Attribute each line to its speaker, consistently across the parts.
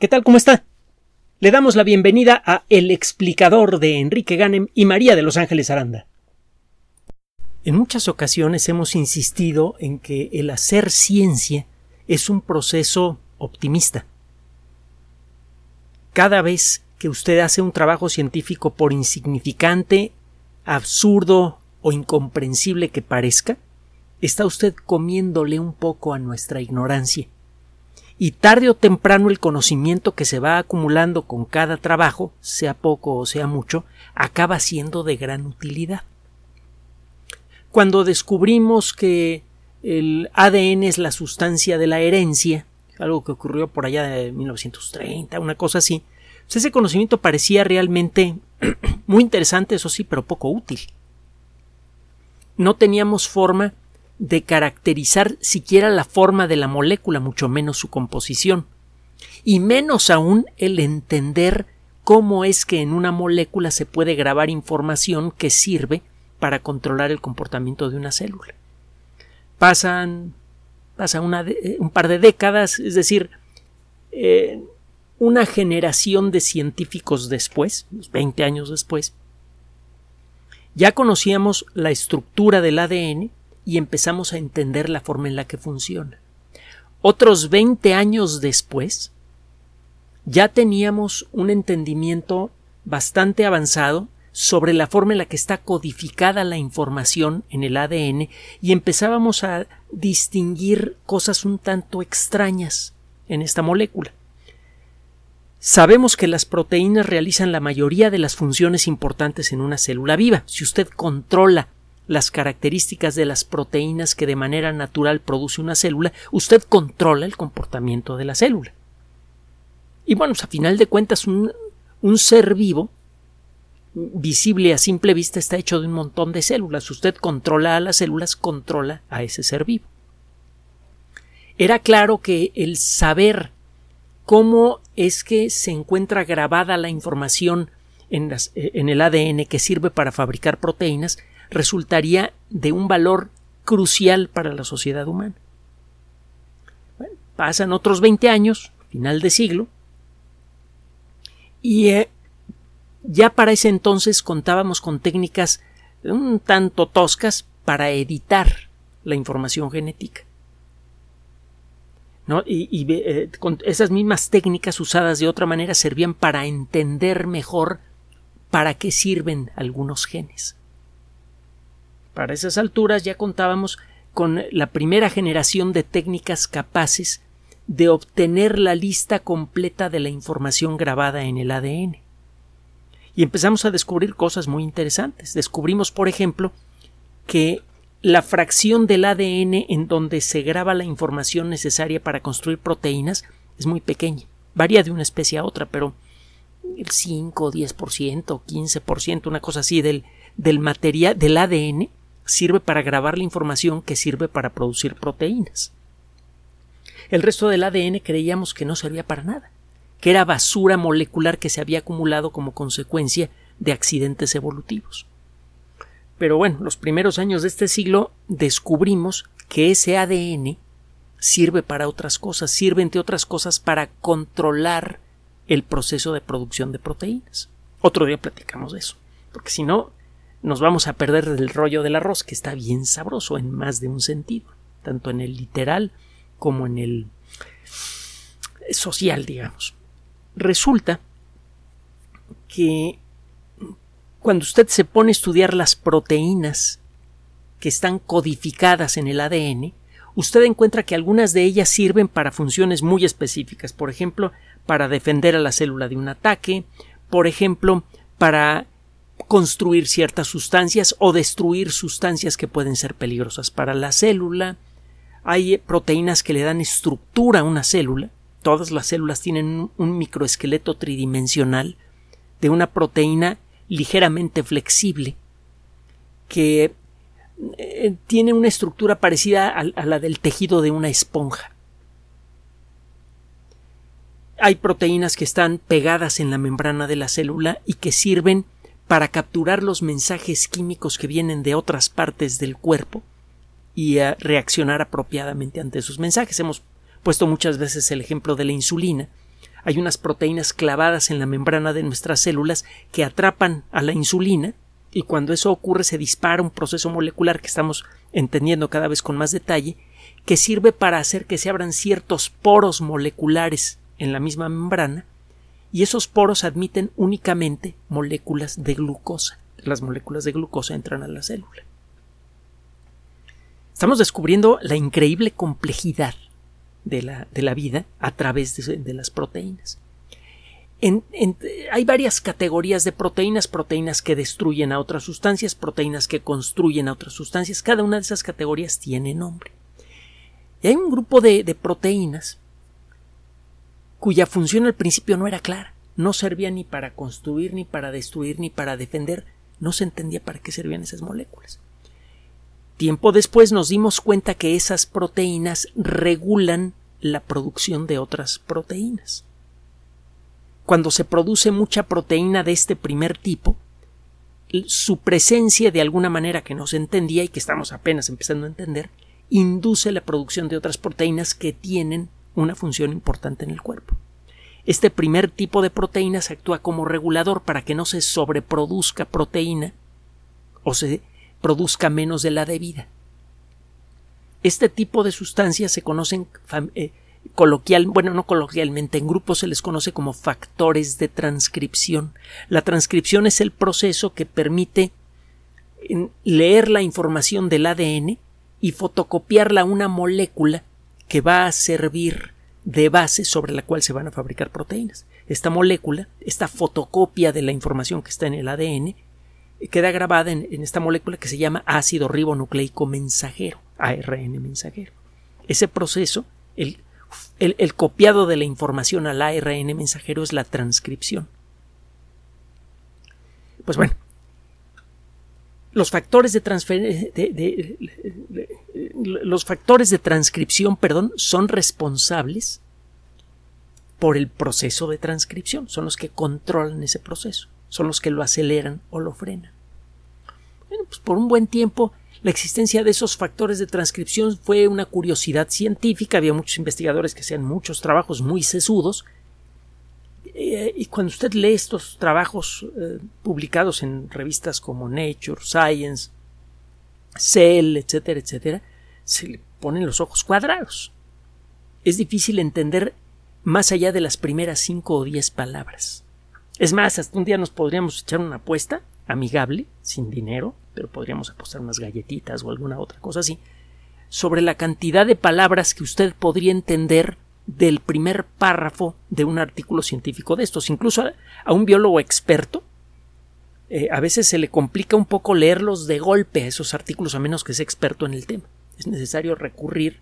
Speaker 1: ¿Qué tal? ¿Cómo está? Le damos la bienvenida a El explicador de Enrique Ganem y María de Los Ángeles Aranda. En muchas ocasiones hemos insistido en que el hacer ciencia es un proceso optimista. Cada vez que usted hace un trabajo científico por insignificante, absurdo o incomprensible que parezca, está usted comiéndole un poco a nuestra ignorancia y tarde o temprano el conocimiento que se va acumulando con cada trabajo, sea poco o sea mucho, acaba siendo de gran utilidad. Cuando descubrimos que el ADN es la sustancia de la herencia, algo que ocurrió por allá de 1930, una cosa así, pues ese conocimiento parecía realmente muy interesante, eso sí, pero poco útil. No teníamos forma de caracterizar siquiera la forma de la molécula, mucho menos su composición, y menos aún el entender cómo es que en una molécula se puede grabar información que sirve para controlar el comportamiento de una célula. Pasan, pasa un par de décadas, es decir, eh, una generación de científicos después, 20 años después, ya conocíamos la estructura del ADN, y empezamos a entender la forma en la que funciona. Otros 20 años después, ya teníamos un entendimiento bastante avanzado sobre la forma en la que está codificada la información en el ADN y empezábamos a distinguir cosas un tanto extrañas en esta molécula. Sabemos que las proteínas realizan la mayoría de las funciones importantes en una célula viva. Si usted controla las características de las proteínas que de manera natural produce una célula, usted controla el comportamiento de la célula. Y bueno, pues, a final de cuentas, un, un ser vivo visible a simple vista está hecho de un montón de células. Usted controla a las células, controla a ese ser vivo. Era claro que el saber cómo es que se encuentra grabada la información en, las, en el ADN que sirve para fabricar proteínas resultaría de un valor crucial para la sociedad humana. pasan otros 20 años, final de siglo, y eh, ya para ese entonces contábamos con técnicas un tanto toscas para editar la información genética. Y, eh, con esas mismas técnicas usadas de otra manera servían para entender mejor para qué sirven algunos genes. Para esas alturas ya contábamos con la primera generación de técnicas capaces de obtener la lista completa de la información grabada en el ADN. Y empezamos a descubrir cosas muy interesantes. Descubrimos, por ejemplo, que la fracción del ADN en donde se graba la información necesaria para construir proteínas es muy pequeña. Varía de una especie a otra, pero el 5, 10%, 15%, una cosa así del, del material del ADN sirve para grabar la información que sirve para producir proteínas. El resto del ADN creíamos que no servía para nada, que era basura molecular que se había acumulado como consecuencia de accidentes evolutivos. Pero bueno, los primeros años de este siglo descubrimos que ese ADN sirve para otras cosas, sirve entre otras cosas para controlar el proceso de producción de proteínas. Otro día platicamos de eso, porque si no, nos vamos a perder del rollo del arroz, que está bien sabroso en más de un sentido, tanto en el literal como en el social, digamos. Resulta que cuando usted se pone a estudiar las proteínas que están codificadas en el ADN, usted encuentra que algunas de ellas sirven para funciones muy específicas, por ejemplo, para defender a la célula de un ataque, por ejemplo, para construir ciertas sustancias o destruir sustancias que pueden ser peligrosas para la célula. Hay proteínas que le dan estructura a una célula. Todas las células tienen un microesqueleto tridimensional de una proteína ligeramente flexible que eh, tiene una estructura parecida a, a la del tejido de una esponja. Hay proteínas que están pegadas en la membrana de la célula y que sirven para capturar los mensajes químicos que vienen de otras partes del cuerpo y a reaccionar apropiadamente ante esos mensajes. Hemos puesto muchas veces el ejemplo de la insulina. hay unas proteínas clavadas en la membrana de nuestras células que atrapan a la insulina y cuando eso ocurre se dispara un proceso molecular que estamos entendiendo cada vez con más detalle que sirve para hacer que se abran ciertos poros moleculares en la misma membrana y esos poros admiten únicamente moléculas de glucosa. Las moléculas de glucosa entran a la célula. Estamos descubriendo la increíble complejidad de la, de la vida a través de, las proteínas. hay varias categorías de proteínas, proteínas que destruyen a otras sustancias, proteínas que construyen a otras sustancias. Cada una de esas categorías tiene nombre. Y hay un grupo de, de proteínas cuya función al principio no era clara. No servía ni para construir, ni para destruir, ni para defender. No se entendía para qué servían esas moléculas. Tiempo después nos dimos cuenta que esas proteínas regulan la producción de otras proteínas. Cuando se produce mucha proteína de este primer tipo, su presencia de alguna manera que no se entendía y que estamos apenas empezando a entender, induce la producción de otras proteínas que tienen una función importante en el cuerpo. Este primer tipo de proteínas actúa como regulador para que no se sobreproduzca proteína o se produzca menos de la debida. Este tipo de sustancias se conocen eh, coloquial, bueno, no coloquialmente, en grupos se les conoce como factores de transcripción. La transcripción es el proceso que permite leer la información del ADN y fotocopiarla a una molécula que va a servir de base sobre la cual se van a fabricar proteínas. Esta molécula, esta fotocopia de la información que está en el ADN, queda grabada en, esta molécula que se llama ácido ribonucleico mensajero, ARN mensajero. Ese proceso, el, el, copiado de la información al ARN mensajero es la transcripción. Pues bueno, los factores de, de, los factores de transcripción, perdón, son responsables por el proceso de transcripción, son los que controlan ese proceso, son los que lo aceleran o lo frenan. Bueno, pues por un buen tiempo la existencia de esos factores de transcripción fue una curiosidad científica, había muchos investigadores que hacían muchos trabajos muy sesudos, eh, y cuando usted lee estos trabajos eh, publicados en revistas como Nature, Science, Cell, etcétera, etcétera, se le ponen los ojos cuadrados. Es difícil entender más allá de las primeras cinco o diez palabras. Es más, hasta un día nos podríamos echar una apuesta amigable, sin dinero, pero podríamos apostar unas galletitas o alguna otra cosa así, sobre la cantidad de palabras que usted podría entender del primer párrafo de un artículo científico de estos. Incluso a, un biólogo experto, eh, a veces se le complica un poco leerlos de golpe a esos artículos a menos que sea experto en el tema es necesario recurrir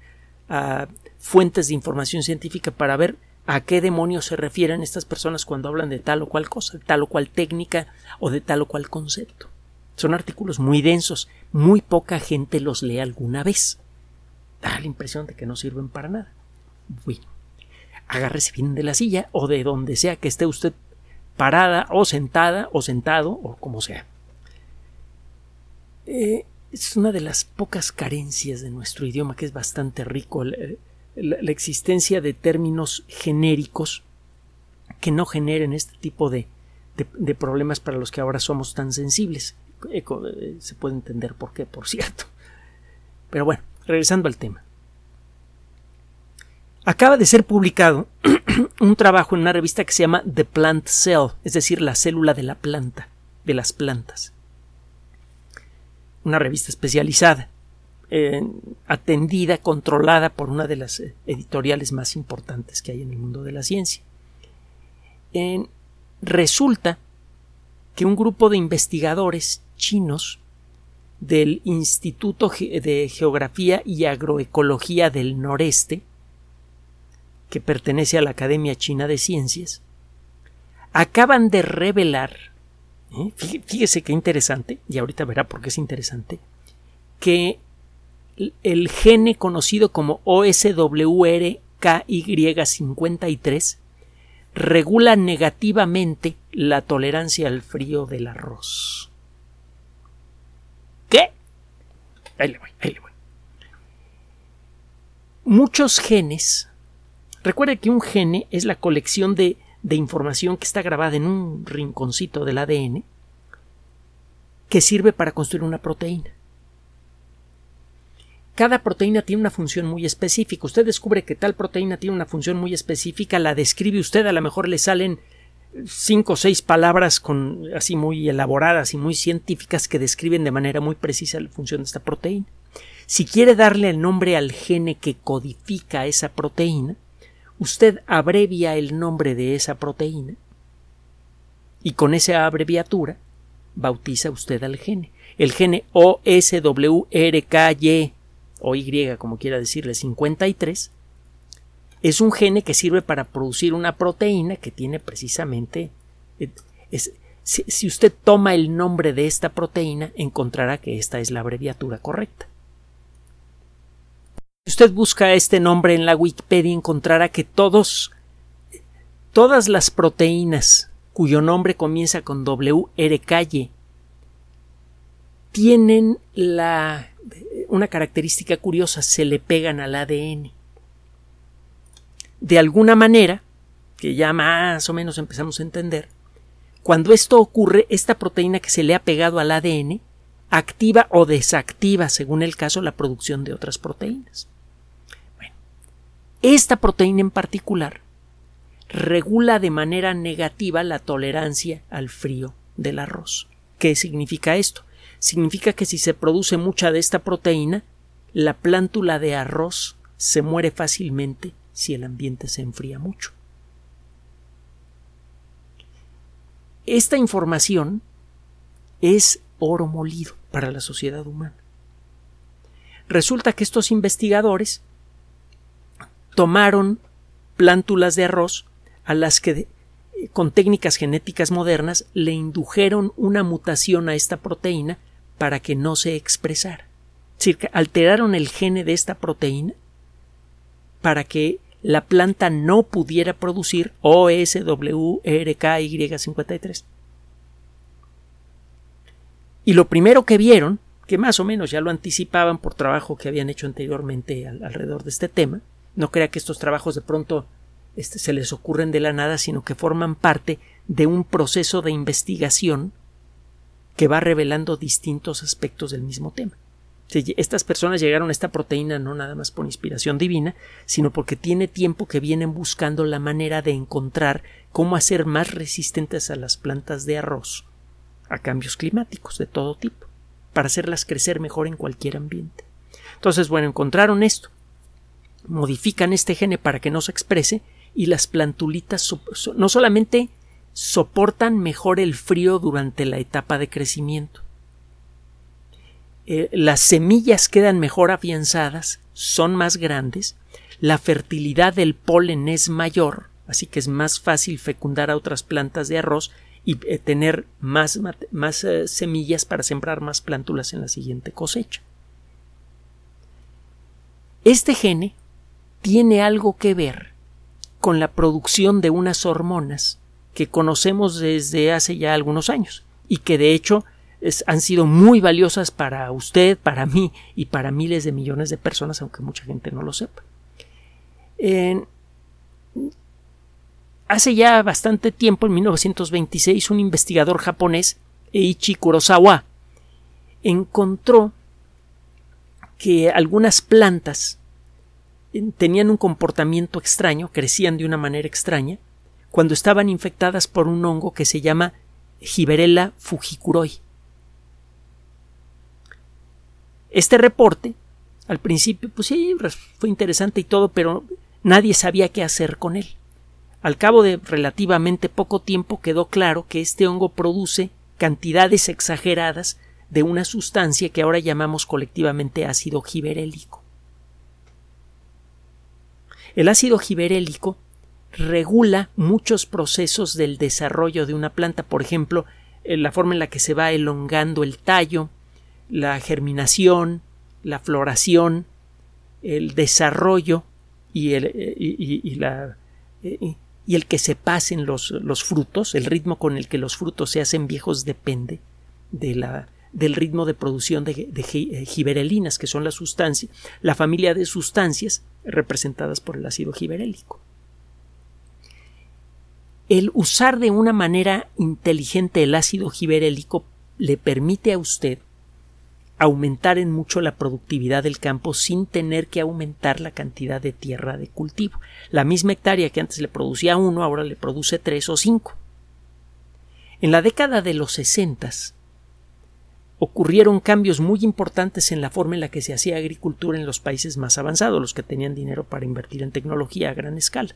Speaker 1: a fuentes de información científica para ver a qué demonios se refieren estas personas cuando hablan de tal o cual cosa, de tal o cual técnica o de tal o cual concepto. Son artículos muy densos, muy poca gente los lee alguna vez. Da la impresión de que no sirven para nada. Bueno, agárrese bien de la silla o de donde sea que esté usted parada o sentada o sentado o como sea. Eh, es una de las pocas carencias de nuestro idioma que es bastante rico, la, existencia de términos genéricos que no generen este tipo de, de, problemas para los que ahora somos tan sensibles. Eh, se puede entender por qué, por cierto. Pero bueno, regresando al tema. Acaba de ser publicado un trabajo en una revista que se llama The Plant Cell, es decir, la célula de la planta, de las plantas una revista especializada, atendida, controlada por una de las eh, editoriales más importantes que hay en el mundo de la ciencia. resulta que un grupo de investigadores chinos del Instituto de Geografía y Agroecología del Noreste, que pertenece a la Academia China de Ciencias, acaban de revelar ¿Eh? Fíjese qué interesante, y ahorita verá por qué es interesante, que el gene conocido como OSWRKY53 regula negativamente la tolerancia al frío del arroz. ¿Qué? Ahí le voy, ahí le voy. Muchos genes Recuerde que un gene es la colección de, información que está grabada en un rinconcito del ADN que sirve para construir una proteína. Cada proteína tiene una función muy específica. Usted descubre que tal proteína tiene una función muy específica, la describe usted, a lo mejor le salen cinco o seis palabras con, así muy elaboradas y muy científicas que describen de manera muy precisa la función de esta proteína. Si quiere darle el nombre al gene que codifica esa proteína, usted abrevia el nombre de esa proteína y con esa abreviatura bautiza usted al gene. El gene OSWRKY o Y, como quiera decirle, 53, es un gene que sirve para producir una proteína que tiene precisamente. Eh, si, si, usted toma el nombre de esta proteína, encontrará que esta es la abreviatura correcta. Si usted busca este nombre en la Wikipedia, encontrará que todos, todas las proteínas cuyo nombre comienza con WRKY tienen la, una característica curiosa, se le pegan al ADN. De alguna manera, que ya más o menos empezamos a entender, cuando esto ocurre, esta proteína que se le ha pegado al ADN activa o desactiva, según el caso, la producción de otras proteínas. Esta proteína en particular regula de manera negativa la tolerancia al frío del arroz. ¿Qué significa esto? Significa que si se produce mucha de esta proteína, la plántula de arroz se muere fácilmente si el ambiente se enfría mucho. Esta información es oro molido para la sociedad humana. Resulta que estos investigadores tomaron plántulas de arroz a las que con técnicas genéticas modernas le indujeron una mutación a esta proteína para que no se expresara. Es decir, alteraron el gene de esta proteína para que la planta no pudiera producir OSWRKY53. Y lo primero que vieron, que más o menos ya lo anticipaban por trabajo que habían hecho anteriormente alrededor de este tema, no crea que estos trabajos de pronto este, se les ocurren de la nada, sino que forman parte de un proceso de investigación que va revelando distintos aspectos del mismo tema. Estas personas llegaron a esta proteína no nada más por inspiración divina, sino porque tiene tiempo que vienen buscando la manera de encontrar cómo hacer más resistentes a las plantas de arroz a cambios climáticos de todo tipo, para hacerlas crecer mejor en cualquier ambiente. Entonces, bueno, encontraron esto, modifican este gene para que no se exprese y las plantulitas no solamente soportan mejor el frío durante la etapa de crecimiento, eh, las semillas quedan mejor afianzadas, son más grandes, la fertilidad del polen es mayor, así que es más fácil fecundar a otras plantas de arroz y eh, tener más, más eh, semillas para sembrar más plántulas en la siguiente cosecha. Este gene tiene algo que ver con la producción de unas hormonas que conocemos desde hace ya algunos años y que de hecho han sido muy valiosas para usted, para mí y para miles de millones de personas, aunque mucha gente no lo sepa. hace ya bastante tiempo, en 1926, un investigador japonés, Eiichi Kurosawa, encontró que algunas plantas tenían un comportamiento extraño, crecían de una manera extraña, cuando estaban infectadas por un hongo que se llama Giberella fujikuroi. Este reporte, al principio, pues sí, fue interesante y todo, pero nadie sabía qué hacer con él. Al cabo de relativamente poco tiempo quedó claro que este hongo produce cantidades exageradas de una sustancia que ahora llamamos colectivamente ácido giberélico. El ácido giberélico regula muchos procesos del desarrollo de una planta, por ejemplo, la forma en la que se va elongando el tallo, la germinación, la floración, el desarrollo y el, eh, la, eh, y el que se pasen los, los, frutos, el ritmo con el que los frutos se hacen viejos depende de la, del ritmo de producción de, de eh, giberelinas, que son las sustancias, la familia de sustancias representadas por el ácido giberélico. el usar de una manera inteligente el ácido giberélico le permite a usted aumentar en mucho la productividad del campo sin tener que aumentar la cantidad de tierra de cultivo. La misma hectárea que antes le producía uno, ahora le produce tres o cinco. En la década de los sesentas ocurrieron cambios muy importantes en la forma en la que se hacía agricultura en los países más avanzados, los que tenían dinero para invertir en tecnología a gran escala.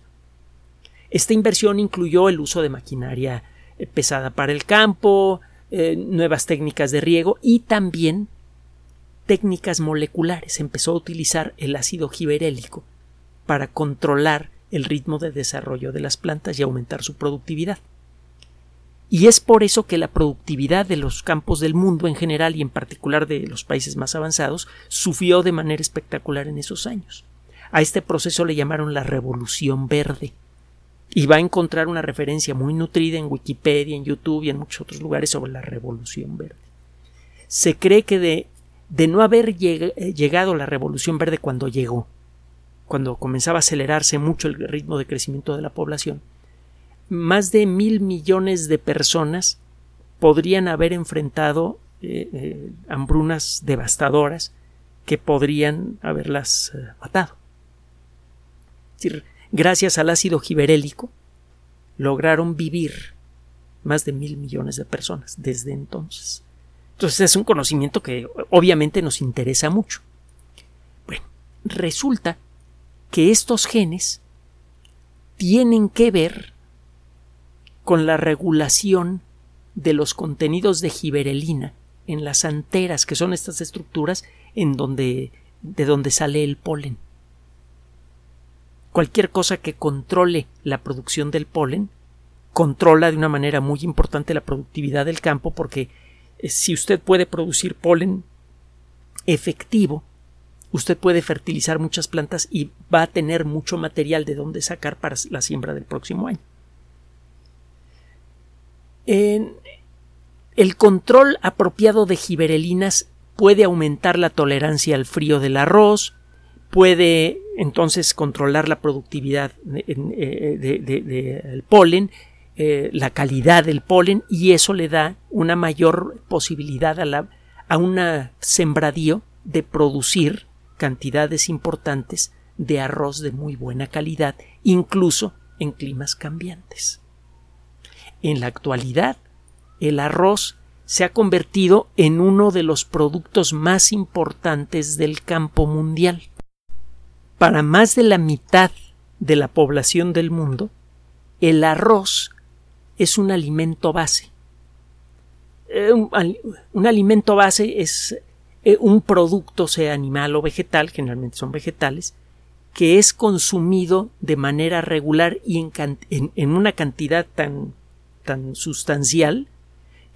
Speaker 1: Esta inversión incluyó el uso de maquinaria eh, pesada para el campo, eh, nuevas técnicas de riego y también técnicas moleculares. Empezó a utilizar el ácido giberélico para controlar el ritmo de desarrollo de las plantas y aumentar su productividad. Y es por eso que la productividad de los campos del mundo en general y en particular de los países más avanzados sufrió de manera espectacular en esos años. A este proceso le llamaron la revolución verde. Y va a encontrar una referencia muy nutrida en Wikipedia, en YouTube y en muchos otros lugares sobre la revolución verde. Se cree que de no haber eh, llegado la revolución verde cuando llegó, cuando comenzaba a acelerarse mucho el ritmo de crecimiento de la población, más de mil millones de personas podrían haber enfrentado eh, eh, hambrunas devastadoras que podrían haberlas matado. gracias al ácido giberélico lograron vivir más de mil millones de personas desde entonces. Entonces es un conocimiento que obviamente nos interesa mucho. Bueno, resulta que estos genes tienen que ver con la regulación de los contenidos de giberelina en las anteras, que son estas estructuras en donde de donde sale el polen. Cualquier cosa que controle la producción del polen controla de una manera muy importante la productividad del campo porque eh, si usted puede producir polen efectivo, usted puede fertilizar muchas plantas y va a tener mucho material de donde sacar para la siembra del próximo año. El control apropiado de giberelinas puede aumentar la tolerancia al frío del arroz, puede entonces controlar la productividad del polen eh, la calidad del polen y eso le da una mayor posibilidad a, la, a sembradío de producir cantidades importantes de arroz de muy buena calidad, incluso en climas cambiantes. En la actualidad, el arroz se ha convertido en uno de los productos más importantes del campo mundial. Para más de la mitad de la población del mundo, el arroz es un alimento base. Eh, un, alimento base es eh, un producto, sea animal o vegetal, generalmente son vegetales, que es consumido de manera regular y en, una cantidad tan, tan sustancial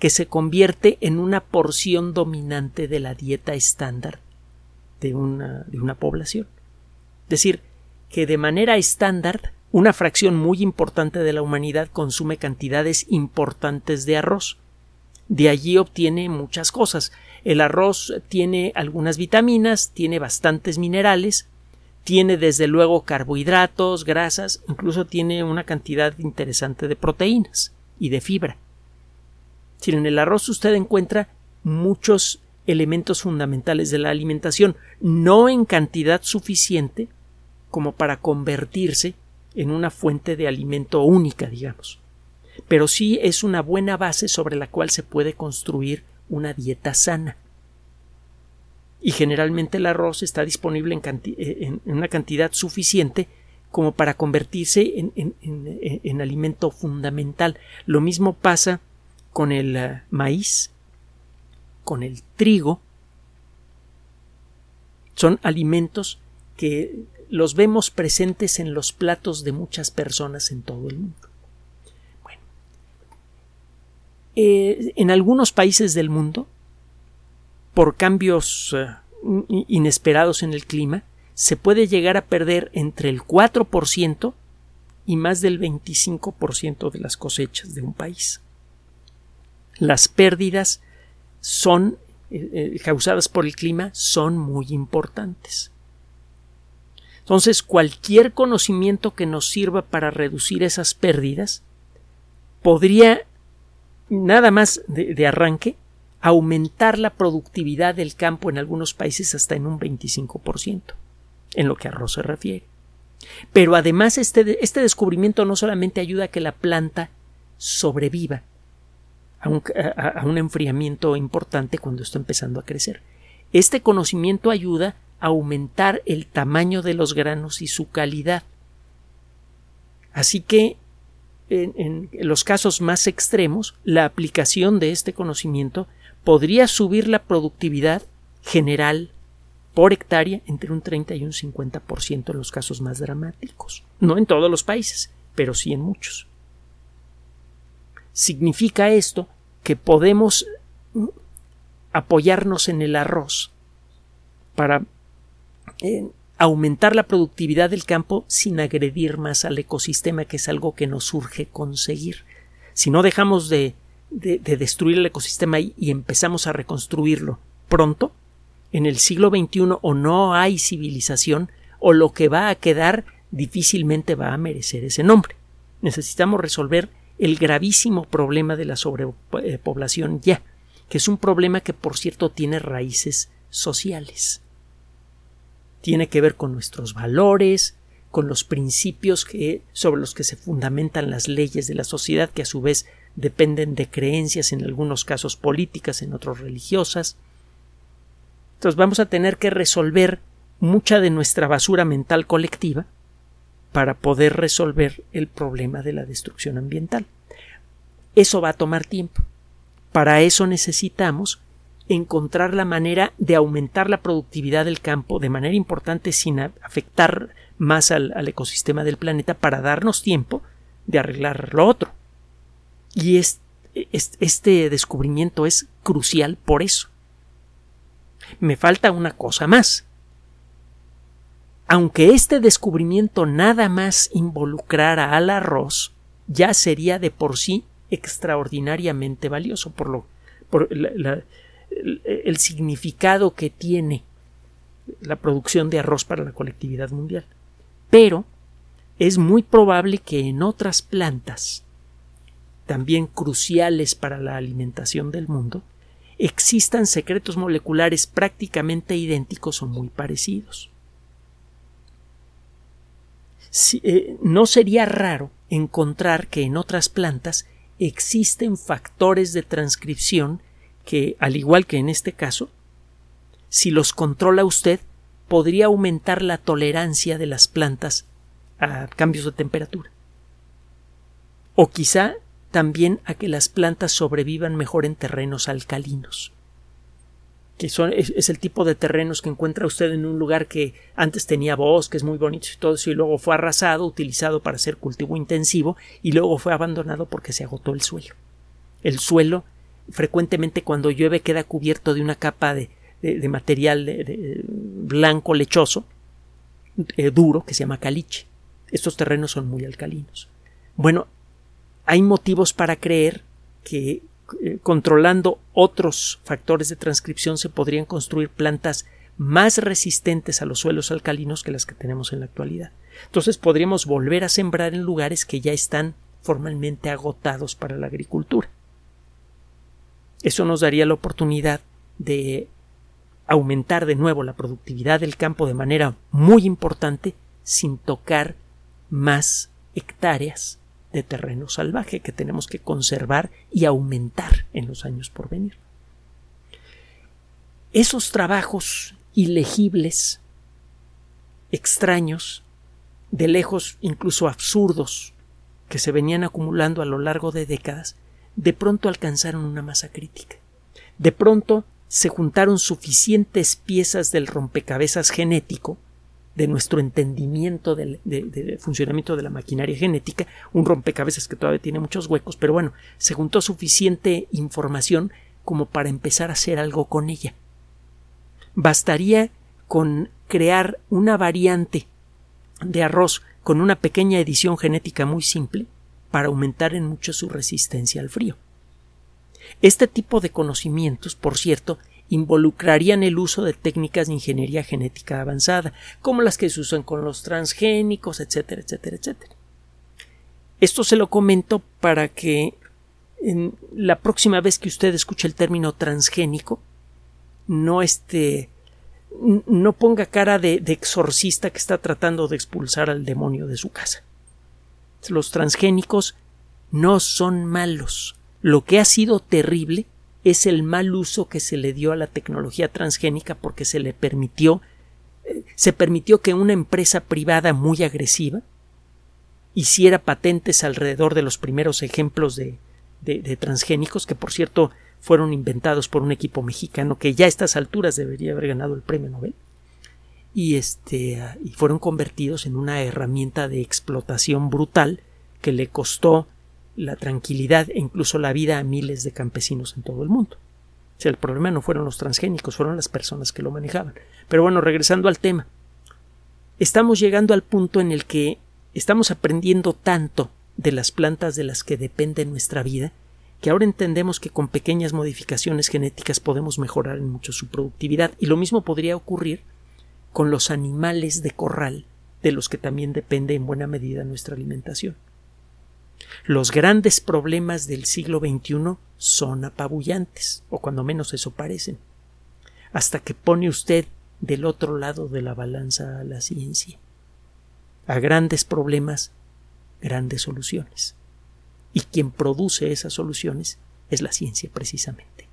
Speaker 1: que se convierte en una porción dominante de la dieta estándar de una, de una población. Es decir, que de manera estándar una fracción muy importante de la humanidad consume cantidades importantes de arroz. De allí obtiene muchas cosas. El arroz tiene algunas vitaminas, tiene bastantes minerales, tiene desde luego carbohidratos, grasas, incluso tiene una cantidad interesante de proteínas y de fibra. Si en el arroz usted encuentra muchos elementos fundamentales de la alimentación, no en cantidad suficiente como para convertirse en una fuente de alimento única, digamos. Pero sí es una buena base sobre la cual se puede construir una dieta sana. Y generalmente el arroz está disponible en, eh, una cantidad suficiente como para convertirse en, alimento fundamental. Lo mismo pasa con el eh, maíz, con el trigo. Son alimentos que los vemos presentes en los platos de muchas personas en todo el mundo. Bueno, eh, en algunos países del mundo, por cambios eh, inesperados en el clima, se puede llegar a perder entre el 4% y más del 25% de las cosechas de un país. Las pérdidas son eh, causadas por el clima son muy importantes. Entonces, cualquier conocimiento que nos sirva para reducir esas pérdidas podría, nada más de, arranque, aumentar la productividad del campo en algunos países hasta en un 25%, en lo que a arroz se refiere. Pero además este, este descubrimiento no solamente ayuda a que la planta sobreviva a un, a un enfriamiento importante cuando está empezando a crecer. Este conocimiento ayuda a aumentar el tamaño de los granos y su calidad. Así que en, los casos más extremos, la aplicación de este conocimiento podría subir la productividad general por hectárea entre un 30 y un 50% en los casos más dramáticos. No en todos los países, pero sí en muchos. Significa esto que podemos apoyarnos en el arroz para aumentar la productividad del campo sin agredir más al ecosistema, que es algo que nos urge conseguir. Si no dejamos de, destruir el ecosistema y empezamos a reconstruirlo pronto, en el siglo XXI o no hay civilización o lo que va a quedar difícilmente va a merecer ese nombre. Necesitamos resolver el gravísimo problema de la sobrepoblación ya, que es un problema que por cierto tiene raíces sociales tiene que ver con nuestros valores, con los principios que, sobre los que se fundamentan las leyes de la sociedad, que a su vez dependen de creencias, en algunos casos políticas, en otros religiosas. Entonces vamos a tener que resolver mucha de nuestra basura mental colectiva para poder resolver el problema de la destrucción ambiental. Eso va a tomar tiempo. Para eso necesitamos encontrar la manera de aumentar la productividad del campo de manera importante sin afectar más al, ecosistema del planeta para darnos tiempo de arreglar lo otro. Y este descubrimiento es crucial por eso. Me falta una cosa más. Aunque este descubrimiento nada más involucrara al arroz, ya sería de por sí extraordinariamente valioso por lo por el, significado que tiene la producción de arroz para la colectividad mundial. Pero es muy probable que en otras plantas, también cruciales para la alimentación del mundo, existan secretos moleculares prácticamente idénticos o muy parecidos. Eh, no sería raro encontrar que en otras plantas existen factores de transcripción que, al igual que en este caso, si los controla usted, podría aumentar la tolerancia de las plantas a cambios de temperatura. O quizá también a que las plantas sobrevivan mejor en terrenos alcalinos que son, es, el tipo de terrenos que encuentra usted en un lugar que antes tenía bosques muy bonitos y todo eso y luego fue arrasado, utilizado para hacer cultivo intensivo y luego fue abandonado porque se agotó el suelo. El suelo frecuentemente cuando llueve queda cubierto de una capa de, material blanco lechoso, eh, duro, que se llama caliche. Estos terrenos son muy alcalinos. Bueno, hay motivos para creer que eh, controlando otros factores de transcripción se podrían construir plantas más resistentes a los suelos alcalinos que las que tenemos en la actualidad. Entonces podríamos volver a sembrar en lugares que ya están formalmente agotados para la agricultura. Eso nos daría la oportunidad de aumentar de nuevo la productividad del campo de manera muy importante sin tocar más hectáreas de terreno salvaje que tenemos que conservar y aumentar en los años por venir. Esos trabajos ilegibles, extraños, de lejos incluso absurdos, que se venían acumulando a lo largo de décadas, de pronto alcanzaron una masa crítica. De pronto se juntaron suficientes piezas del rompecabezas genético de nuestro entendimiento del, funcionamiento de la maquinaria genética, un rompecabezas que todavía tiene muchos huecos, pero bueno, se juntó suficiente información como para empezar a hacer algo con ella. Bastaría con crear una variante de arroz con una pequeña edición genética muy simple para aumentar en mucho su resistencia al frío. Este tipo de conocimientos, por cierto, involucrarían el uso de técnicas de ingeniería genética avanzada, como las que se usan con los transgénicos, etcétera, etcétera, etcétera. Esto se lo comento para que en la próxima vez que usted escuche el término transgénico, no este no ponga cara de, exorcista que está tratando de expulsar al demonio de su casa. Los transgénicos no son malos. Lo que ha sido terrible es el mal uso que se le dio a la tecnología transgénica porque se le permitió eh, se permitió que una empresa privada muy agresiva hiciera patentes alrededor de los primeros ejemplos de, de, transgénicos, que por cierto fueron inventados por un equipo mexicano que ya a estas alturas debería haber ganado el premio Nobel, y, este, y fueron convertidos en una herramienta de explotación brutal que le costó la tranquilidad e incluso la vida a miles de campesinos en todo el mundo. O sea, el problema no fueron los transgénicos, fueron las personas que lo manejaban. Pero bueno, regresando al tema. Estamos llegando al punto en el que estamos aprendiendo tanto de las plantas de las que depende nuestra vida, que ahora entendemos que con pequeñas modificaciones genéticas podemos mejorar en mucho su productividad, y lo mismo podría ocurrir con los animales de corral, de los que también depende en buena medida nuestra alimentación. Los grandes problemas del siglo XXI son apabullantes, o cuando menos eso parecen, hasta que pone usted del otro lado de la balanza a la ciencia. A grandes problemas grandes soluciones. Y quien produce esas soluciones es la ciencia precisamente.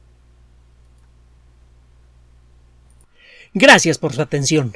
Speaker 1: Gracias por su atención.